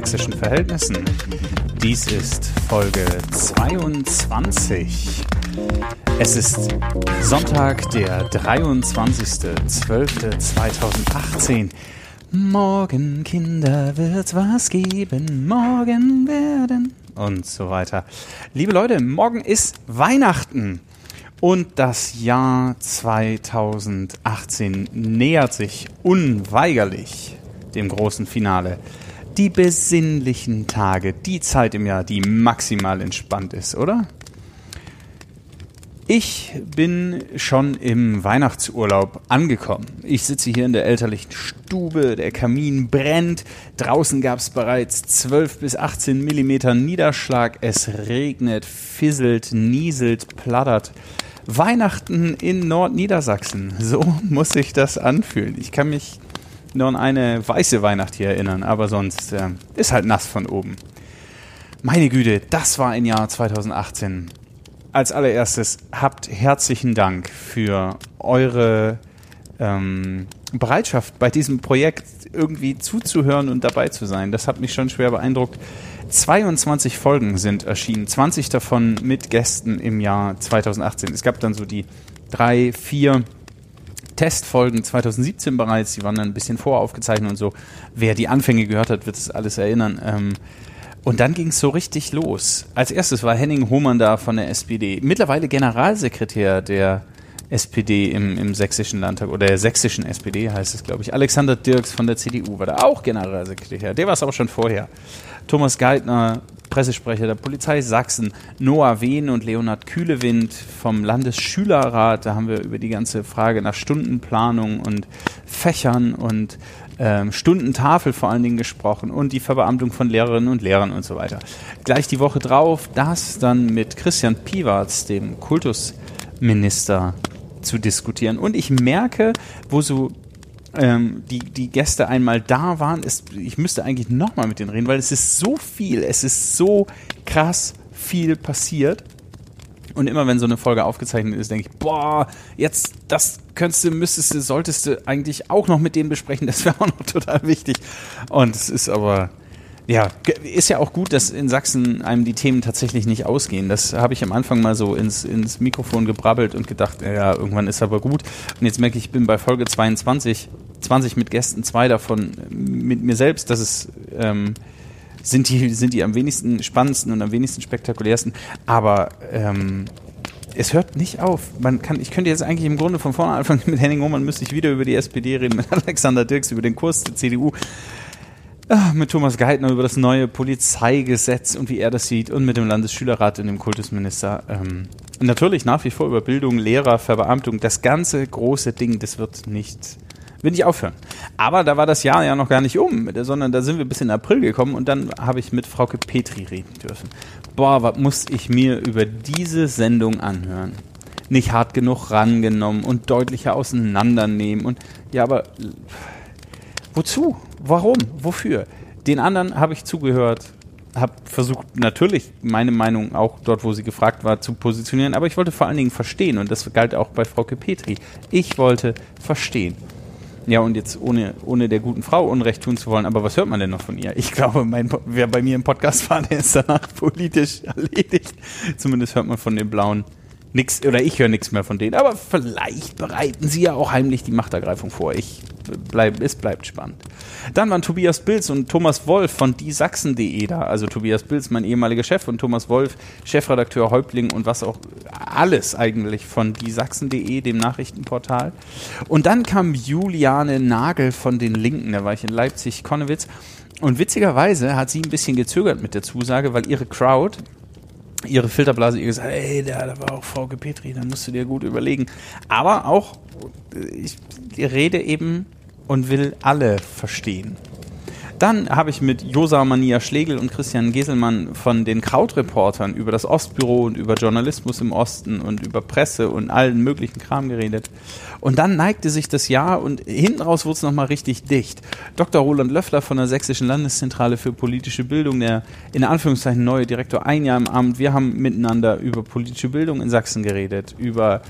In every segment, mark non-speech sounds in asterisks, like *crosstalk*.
herzlich willkommen bei den sächsischen Verhältnissen. Dies ist Folge 22. Es ist Sonntag, der 23.12.2018. Morgen, Kinder, wird's was geben. Morgen werden. Und so weiter. Liebe Leute, morgen ist Weihnachten. Und das Jahr 2018 nähert sich unweigerlich dem großen Finale. Die besinnlichen Tage, die Zeit im Jahr, die maximal entspannt ist, oder? Ich bin schon im Weihnachtsurlaub angekommen. Ich sitze hier in der elterlichen Stube, der Kamin brennt, draußen gab es bereits 12 bis 18 Millimeter Niederschlag, es regnet, fisselt, nieselt, plattert. Weihnachten in Nordniedersachsen, so *laughs* muss sich das anfühlen. Ich kann mich nur an eine weiße Weihnacht hier erinnern, aber sonst äh, ist halt nass von oben. Meine Güte, das war ein Jahr 2018. Als allererstes habt herzlichen Dank für eure ähm, Bereitschaft bei diesem Projekt irgendwie zuzuhören und dabei zu sein. Das hat mich schon schwer beeindruckt. 22 Folgen sind erschienen, 20 davon mit Gästen im Jahr 2018. Es gab dann so die drei, vier Testfolgen 2017 bereits, die waren dann ein bisschen voraufgezeichnet und so. Wer die Anfänge gehört hat, wird es alles erinnern. Ähm, und dann ging es so richtig los. Als erstes war Henning Hohmann da von der SPD, mittlerweile Generalsekretär der SPD im, im sächsischen Landtag oder der sächsischen SPD heißt es, glaube ich. Alexander Dirks von der CDU war da auch Generalsekretär. Der war es aber schon vorher. Thomas Geithner, Pressesprecher der Polizei Sachsen, Noah Wehn und Leonhard Kühlewind vom Landesschülerrat. Da haben wir über die ganze Frage nach Stundenplanung und Fächern und ähm, Stundentafel vor allen Dingen gesprochen und die Verbeamtung von Lehrerinnen und Lehrern und so weiter. Gleich die Woche drauf das dann mit Christian Piwarz, dem Kultusminister, zu diskutieren. Und ich merke, wo so ähm, die, die Gäste einmal da waren, ist, ich müsste eigentlich nochmal mit denen reden, weil es ist so viel, es ist so krass viel passiert. Und immer wenn so eine Folge aufgezeichnet ist, denke ich, boah, jetzt, das könntest du, müsstest du, solltest du eigentlich auch noch mit denen besprechen, das wäre auch noch *laughs* total wichtig. Und es ist aber, ja, ist ja auch gut, dass in Sachsen einem die Themen tatsächlich nicht ausgehen. Das habe ich am Anfang mal so ins, ins Mikrofon gebrabbelt und gedacht, ja, irgendwann ist aber gut. Und jetzt merke ich, ich bin bei Folge 22, 20 mit Gästen, zwei davon mit mir selbst. Das ist, ähm, sind die, sind die am wenigsten spannendsten und am wenigsten spektakulärsten. Aber ähm, es hört nicht auf. Man kann, ich könnte jetzt eigentlich im Grunde von vorne anfangen mit Henning Hohmann, müsste ich wieder über die SPD reden, mit *laughs* Alexander Dirks über den Kurs der CDU. Ah, mit Thomas Geithner über das neue Polizeigesetz und wie er das sieht und mit dem Landesschülerrat und dem Kultusminister. Ähm, natürlich nach wie vor über Bildung, Lehrer, Verbeamtung. Das ganze große Ding, das wird nicht, wird nicht aufhören. Aber da war das Jahr ja noch gar nicht um, sondern da sind wir bis in April gekommen und dann habe ich mit Frauke Petri reden dürfen. Boah, was muss ich mir über diese Sendung anhören? Nicht hart genug rangenommen und deutlicher auseinandernehmen und ja, aber Wozu? Warum? Wofür? Den anderen habe ich zugehört, habe versucht natürlich meine Meinung auch dort, wo sie gefragt war, zu positionieren, aber ich wollte vor allen Dingen verstehen und das galt auch bei Frau Petri. Ich wollte verstehen. Ja, und jetzt ohne, ohne der guten Frau Unrecht tun zu wollen, aber was hört man denn noch von ihr? Ich glaube, mein, wer bei mir im Podcast war, der ist danach *laughs* politisch erledigt. Zumindest hört man von den Blauen nichts, oder ich höre nichts mehr von denen, aber vielleicht bereiten sie ja auch heimlich die Machtergreifung vor. Ich bleib, es bleibt spannend. Dann waren Tobias Bilz und Thomas Wolf von diesachsen.de da. Also Tobias Bilz, mein ehemaliger Chef und Thomas Wolf, Chefredakteur Häuptling und was auch alles eigentlich von diesachsen.de, dem Nachrichtenportal. Und dann kam Juliane Nagel von den Linken, da war ich in Leipzig-Konnewitz. Und witzigerweise hat sie ein bisschen gezögert mit der Zusage, weil ihre Crowd, ihre Filterblase ihr gesagt, ey, da, da war auch Frau Petri, da musst du dir gut überlegen. Aber auch, ich rede eben und will alle verstehen. Dann habe ich mit Josa Mania Schlegel und Christian Geselmann von den Krautreportern über das Ostbüro und über Journalismus im Osten und über Presse und allen möglichen Kram geredet. Und dann neigte sich das Jahr und hinten raus wurde es nochmal richtig dicht. Dr. Roland Löffler von der Sächsischen Landeszentrale für politische Bildung, der in Anführungszeichen neue Direktor, ein Jahr im Amt. Wir haben miteinander über politische Bildung in Sachsen geredet, über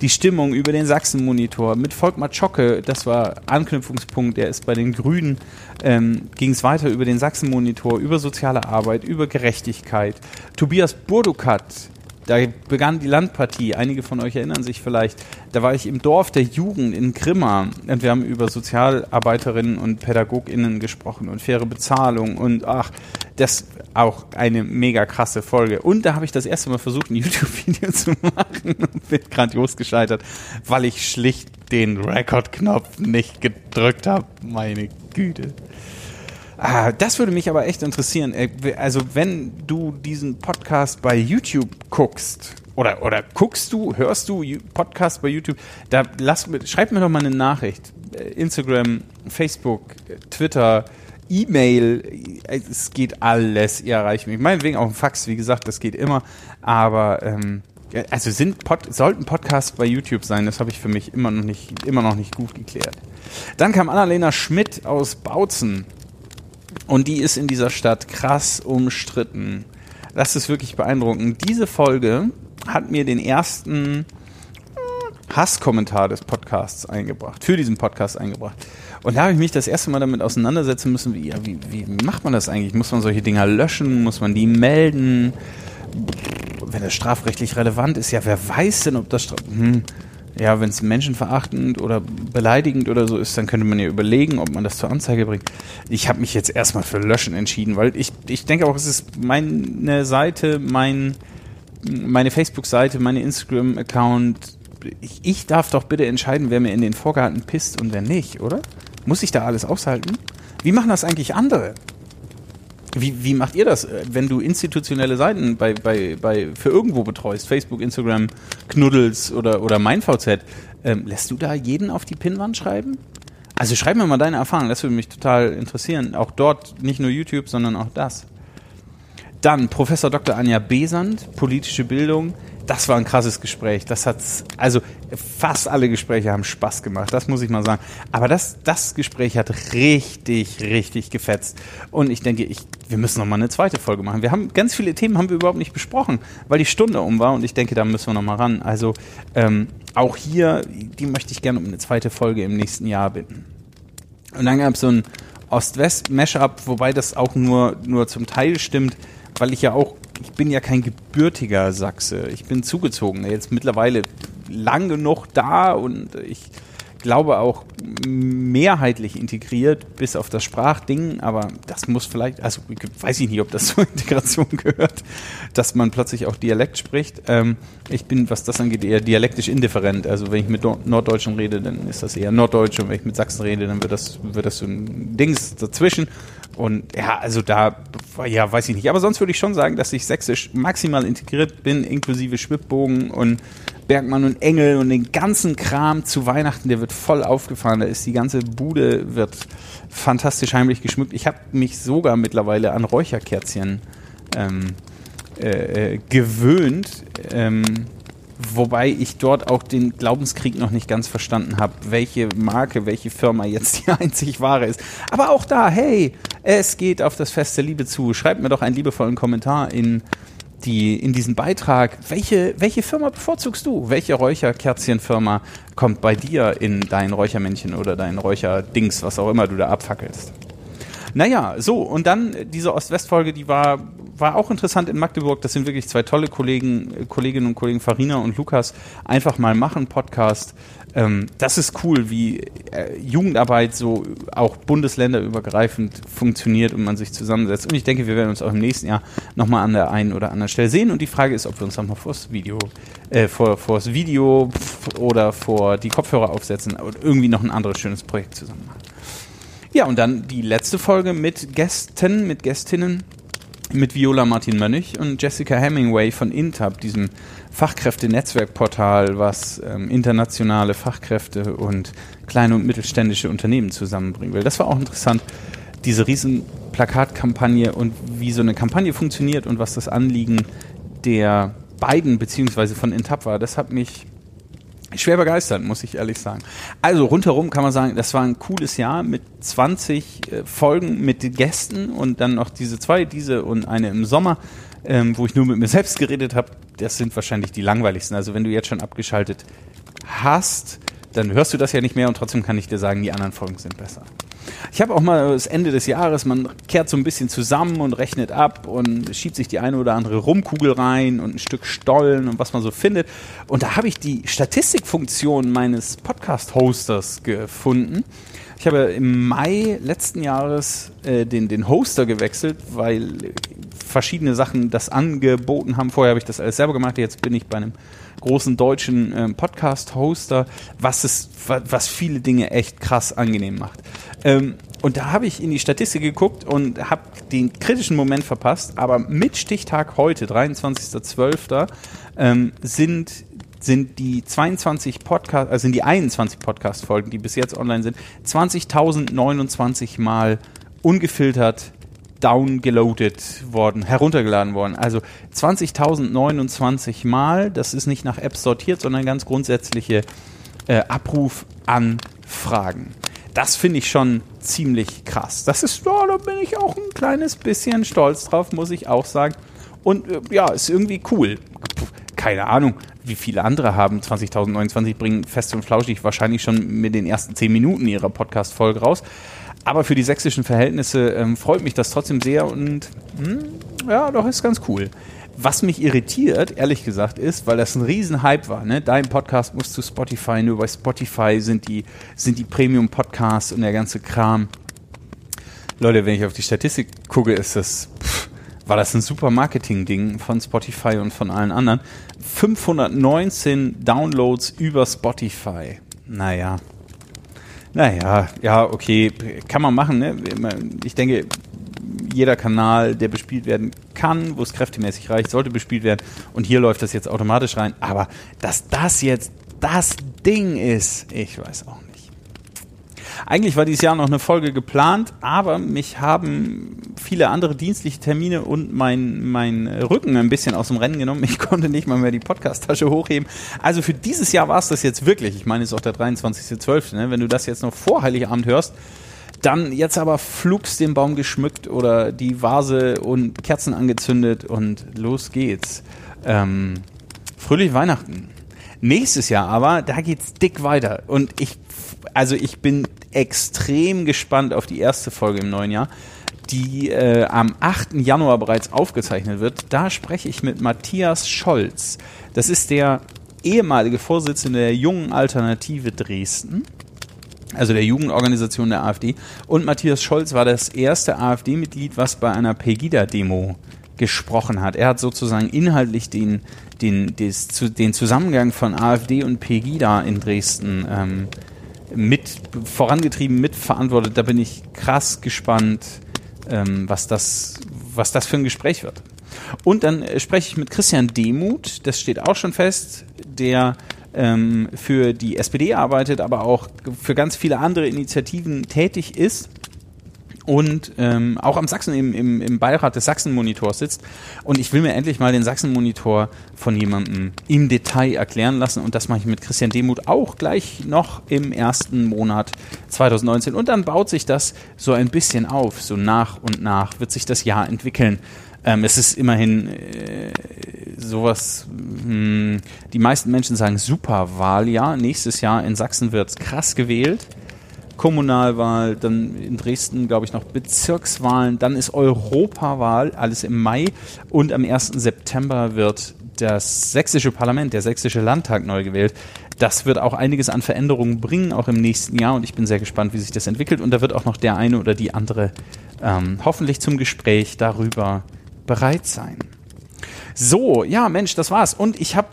die Stimmung, über den Sachsenmonitor. Mit Volkmar Zschocke, das war Anknüpfungspunkt, der ist bei den Grünen ähm, ging es weiter über den Sachsen-Monitor, über soziale Arbeit, über Gerechtigkeit. Tobias Burdukat, da begann die Landpartie. Einige von euch erinnern sich vielleicht. Da war ich im Dorf der Jugend in Grimma und wir haben über Sozialarbeiterinnen und PädagogInnen gesprochen und faire Bezahlung und ach, das auch eine mega krasse Folge. Und da habe ich das erste Mal versucht, ein *laughs* YouTube-Video zu machen und bin grandios gescheitert, weil ich schlicht den Record-Knopf nicht gedrückt habe. Meine Güte. Ah, das würde mich aber echt interessieren. Äh, also, wenn du diesen Podcast bei YouTube guckst, oder, oder guckst du, hörst du Podcast bei YouTube, da lass, schreib mir doch mal eine Nachricht. Äh, Instagram, Facebook, Twitter, E-Mail, äh, es geht alles, ihr erreicht mich. Meinetwegen auch ein Fax, wie gesagt, das geht immer. Aber ähm, also sind Pod, sollten Podcasts bei YouTube sein, das habe ich für mich immer noch nicht, immer noch nicht gut geklärt. Dann kam Annalena Schmidt aus Bautzen und die ist in dieser Stadt krass umstritten. Das ist wirklich beeindruckend. Diese Folge hat mir den ersten äh, Hasskommentar des Podcasts eingebracht, für diesen Podcast eingebracht. Und da habe ich mich das erste Mal damit auseinandersetzen müssen, wie, ja, wie, wie macht man das eigentlich? Muss man solche Dinger löschen? Muss man die melden? Wenn das strafrechtlich relevant ist, ja, wer weiß denn, ob das hm, ja, wenn es menschenverachtend oder beleidigend oder so ist, dann könnte man ja überlegen, ob man das zur Anzeige bringt. Ich habe mich jetzt erstmal für Löschen entschieden, weil ich, ich denke auch, es ist meine Seite, mein, meine Facebook-Seite, meine Instagram-Account. Ich, ich darf doch bitte entscheiden, wer mir in den Vorgarten pisst und wer nicht, oder? Muss ich da alles aushalten? Wie machen das eigentlich andere? Wie, wie macht ihr das, äh, wenn du institutionelle Seiten bei, bei, bei für irgendwo betreust, Facebook, Instagram, Knuddels oder, oder MeinVZ, ähm, lässt du da jeden auf die Pinnwand schreiben? Also schreib mir mal deine Erfahrung, das würde mich total interessieren. Auch dort, nicht nur YouTube, sondern auch das. Dann Professor Dr. Anja Besand, politische Bildung das war ein krasses Gespräch. Das hat, also fast alle Gespräche haben Spaß gemacht, das muss ich mal sagen. Aber das, das Gespräch hat richtig, richtig gefetzt. Und ich denke, ich, wir müssen noch mal eine zweite Folge machen. Wir haben ganz viele Themen haben wir überhaupt nicht besprochen, weil die Stunde um war und ich denke, da müssen wir noch mal ran. Also ähm, auch hier, die möchte ich gerne um eine zweite Folge im nächsten Jahr bitten. Und dann gab es so ein Ost-West-Mashup, wobei das auch nur, nur zum Teil stimmt, weil ich ja auch ich bin ja kein gebürtiger Sachse. Ich bin zugezogen. Jetzt mittlerweile lang genug da und ich glaube auch mehrheitlich integriert, bis auf das Sprachding, aber das muss vielleicht, also weiß ich nicht, ob das *laughs* zur Integration gehört, dass man plötzlich auch Dialekt spricht. Ähm, ich bin, was das angeht, eher dialektisch indifferent. Also wenn ich mit Norddeutschen rede, dann ist das eher Norddeutsch und wenn ich mit Sachsen rede, dann wird das, wird das so ein Dings dazwischen. Und ja, also da, ja, weiß ich nicht. Aber sonst würde ich schon sagen, dass ich sächsisch maximal integriert bin, inklusive Schwibbogen und Bergmann und Engel und den ganzen Kram zu Weihnachten, der wird voll aufgefahren. Da ist die ganze Bude, wird fantastisch heimlich geschmückt. Ich habe mich sogar mittlerweile an Räucherkerzchen ähm, äh, äh gewöhnt. Ähm, Wobei ich dort auch den Glaubenskrieg noch nicht ganz verstanden habe, welche Marke, welche Firma jetzt die *laughs* einzig wahre ist. Aber auch da, hey, es geht auf das Fest der Liebe zu. Schreibt mir doch einen liebevollen Kommentar in die in diesen Beitrag, welche, welche Firma bevorzugst du? Welche Räucherkerzchenfirma kommt bei dir in dein Räuchermännchen oder dein Räucherdings, was auch immer du da abfackelst? Naja, so, und dann diese Ost-West-Folge, die war, war auch interessant in Magdeburg. Das sind wirklich zwei tolle Kollegen, Kolleginnen und Kollegen, Farina und Lukas, einfach mal machen Podcast. Ähm, das ist cool, wie äh, Jugendarbeit so auch bundesländerübergreifend funktioniert und man sich zusammensetzt. Und ich denke, wir werden uns auch im nächsten Jahr nochmal an der einen oder anderen Stelle sehen. Und die Frage ist, ob wir uns nochmal vors Video, äh, vor, vors Video oder vor die Kopfhörer aufsetzen und irgendwie noch ein anderes schönes Projekt zusammen machen. Ja, und dann die letzte Folge mit Gästen, mit Gästinnen, mit Viola Martin Mönnig und Jessica Hemingway von Intab, diesem Fachkräftenetzwerkportal, was ähm, internationale Fachkräfte und kleine und mittelständische Unternehmen zusammenbringen will. Das war auch interessant, diese riesen Plakatkampagne und wie so eine Kampagne funktioniert und was das Anliegen der beiden beziehungsweise von Intab war. Das hat mich schwer begeistert, muss ich ehrlich sagen. Also rundherum kann man sagen, das war ein cooles Jahr mit 20 äh, Folgen mit Gästen und dann noch diese zwei, diese und eine im Sommer, ähm, wo ich nur mit mir *laughs* selbst geredet habe. Das sind wahrscheinlich die langweiligsten. Also wenn du jetzt schon abgeschaltet hast, dann hörst du das ja nicht mehr und trotzdem kann ich dir sagen, die anderen Folgen sind besser. Ich habe auch mal das Ende des Jahres, man kehrt so ein bisschen zusammen und rechnet ab und schiebt sich die eine oder andere Rumkugel rein und ein Stück Stollen und was man so findet. Und da habe ich die Statistikfunktion meines Podcast-Hosters gefunden. Ich habe im Mai letzten Jahres äh, den, den Hoster gewechselt, weil verschiedene Sachen das angeboten haben. Vorher habe ich das alles selber gemacht, jetzt bin ich bei einem großen deutschen ähm, Podcast-Hoster, was es, was viele Dinge echt krass angenehm macht. Ähm, und da habe ich in die Statistik geguckt und habe den kritischen Moment verpasst, aber mit Stichtag heute, 23.12., ähm, sind sind die 22 Podcast, also sind die 21 Podcast-Folgen, die bis jetzt online sind, 20.029 Mal ungefiltert downgeloadet worden, heruntergeladen worden. Also 20.029 Mal, das ist nicht nach Apps sortiert, sondern ganz grundsätzliche äh, Abrufanfragen. Das finde ich schon ziemlich krass. Das ist, ja, da bin ich auch ein kleines bisschen stolz drauf, muss ich auch sagen. Und äh, ja, ist irgendwie cool. Keine Ahnung, wie viele andere haben 20.029 bringen fest und flauschig wahrscheinlich schon mit den ersten 10 Minuten ihrer Podcast-Folge raus. Aber für die sächsischen Verhältnisse ähm, freut mich das trotzdem sehr und hm, ja, doch ist ganz cool. Was mich irritiert, ehrlich gesagt, ist, weil das ein Riesenhype war. Ne? Dein Podcast muss zu Spotify, nur bei Spotify sind die, sind die Premium-Podcasts und der ganze Kram. Leute, wenn ich auf die Statistik gucke, ist das, pff, war das ein super Marketing-Ding von Spotify und von allen anderen. 519 Downloads über Spotify. Naja, naja, ja, okay, kann man machen. Ne? Ich denke, jeder Kanal, der bespielt werden kann, wo es kräftemäßig reicht, sollte bespielt werden. Und hier läuft das jetzt automatisch rein. Aber dass das jetzt das Ding ist, ich weiß auch nicht. Eigentlich war dieses Jahr noch eine Folge geplant, aber mich haben viele andere dienstliche Termine und mein, mein Rücken ein bisschen aus dem Rennen genommen. Ich konnte nicht mal mehr die Podcast-Tasche hochheben. Also für dieses Jahr war es das jetzt wirklich. Ich meine, es ist auch der 23.12. Ne? Wenn du das jetzt noch vor Heiligabend hörst, dann jetzt aber flugs den Baum geschmückt oder die Vase und Kerzen angezündet und los geht's. Ähm, fröhliche Weihnachten. Nächstes Jahr aber, da geht's dick weiter. Und ich, also ich bin extrem gespannt auf die erste Folge im neuen Jahr, die äh, am 8. Januar bereits aufgezeichnet wird. Da spreche ich mit Matthias Scholz. Das ist der ehemalige Vorsitzende der Jungen Alternative Dresden also der Jugendorganisation der AfD. Und Matthias Scholz war das erste AfD-Mitglied, was bei einer Pegida-Demo gesprochen hat. Er hat sozusagen inhaltlich den, den, des, den Zusammengang von AfD und Pegida in Dresden ähm, mit vorangetrieben, mitverantwortet. Da bin ich krass gespannt, ähm, was, das, was das für ein Gespräch wird. Und dann äh, spreche ich mit Christian Demuth, das steht auch schon fest, der ähm, für die SPD arbeitet, aber auch für ganz viele andere Initiativen tätig ist und ähm, auch am Sachsen im, im, im Beirat des Sachsen-Monitors sitzt. Und ich will mir endlich mal den Sachsen-Monitor von jemandem im Detail erklären lassen. Und das mache ich mit Christian Demuth auch gleich noch im ersten Monat 2019. Und dann baut sich das so ein bisschen auf. So nach und nach wird sich das Jahr entwickeln. Ähm, es ist immerhin äh, sowas, mh, hm, die meisten Menschen sagen Superwahljahr. Nächstes Jahr in Sachsen wird krass gewählt. Kommunalwahl, dann in Dresden, glaube ich, noch Bezirkswahlen, dann ist Europawahl, alles im Mai und am 1. September wird das sächsische Parlament, der sächsische Landtag neu gewählt. Das wird auch einiges an Veränderungen bringen, auch im nächsten Jahr und ich bin sehr gespannt, wie sich das entwickelt und da wird auch noch der eine oder die andere ähm, hoffentlich zum Gespräch darüber bereit sein. So, ja, Mensch, das war's. Und ich habe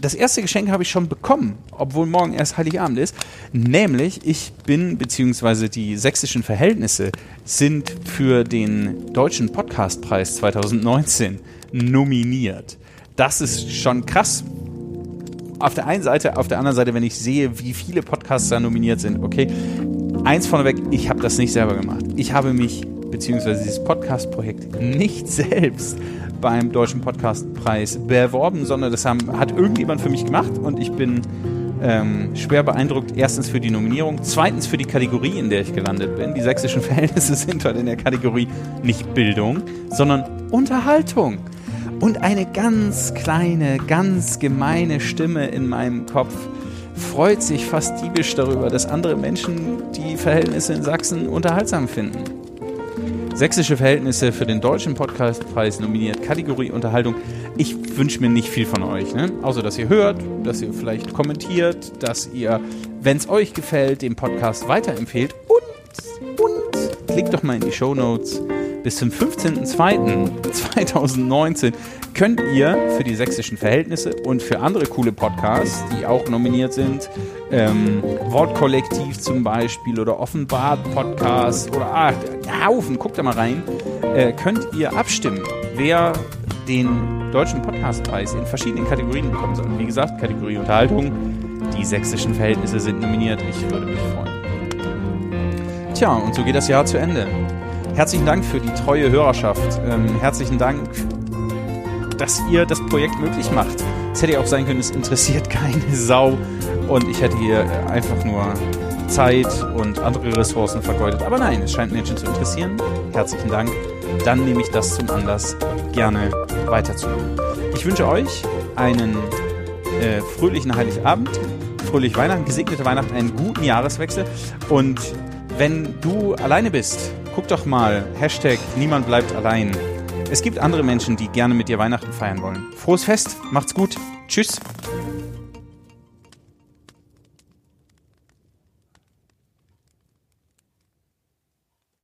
das erste Geschenk habe ich schon bekommen, obwohl morgen erst Heiligabend ist. Nämlich, ich bin, beziehungsweise die sächsischen Verhältnisse sind für den Deutschen Podcastpreis 2019 nominiert. Das ist schon krass. Auf der einen Seite, auf der anderen Seite, wenn ich sehe, wie viele Podcasts da nominiert sind, okay. Eins vorneweg, ich habe das nicht selber gemacht. Ich habe mich, beziehungsweise dieses Podcast-Projekt nicht *laughs* selbst beim Deutschen Podcastpreis beworben, sondern das haben, hat irgendjemand für mich gemacht und ich bin ähm, schwer beeindruckt. Erstens für die Nominierung, zweitens für die Kategorie, in der ich gelandet bin. Die sächsischen *laughs* Verhältnisse sind dort in der Kategorie nicht Bildung, sondern Unterhaltung. Und eine ganz kleine, ganz gemeine Stimme in meinem Kopf freut sich fast diebisch darüber, dass andere Menschen die Verhältnisse in Sachsen unterhaltsam finden. Sächsische Verhältnisse für den Deutschen Podcastpreis nominiert, Kategorie Unterhaltung. Ich wünsche mir nicht viel von euch, ne? außer dass ihr hört, dass ihr vielleicht kommentiert, dass ihr, wenn es euch gefällt, den Podcast weiterempfehlt und, und klickt doch mal in die Show Notes bis zum 15.02.2019 könnt ihr für die sächsischen Verhältnisse und für andere coole Podcasts, die auch nominiert sind, ähm, Wortkollektiv zum Beispiel oder Offenbart Podcast oder ah, Haufen, guckt da mal rein, äh, könnt ihr abstimmen, wer den deutschen Podcastpreis in verschiedenen Kategorien bekommen soll. Wie gesagt, Kategorie Unterhaltung, die sächsischen Verhältnisse sind nominiert. Ich würde mich freuen. Tja, und so geht das Jahr zu Ende. Herzlichen Dank für die treue Hörerschaft. Ähm, herzlichen Dank, dass ihr das Projekt möglich macht. Es hätte ja auch sein können, es interessiert *laughs* keine Sau und ich hätte hier einfach nur Zeit und andere Ressourcen vergeudet. Aber nein, es scheint Menschen zu interessieren. Herzlichen Dank. Dann nehme ich das zum Anlass, gerne weiterzumachen. Ich wünsche euch einen äh, fröhlichen Heiligabend, fröhliche Weihnachten, gesegnete Weihnachten, einen guten Jahreswechsel. Und wenn du alleine bist, guck doch mal, Hashtag niemand bleibt allein. Es gibt andere Menschen, die gerne mit dir Weihnachten feiern wollen. Frohes Fest, macht's gut, tschüss.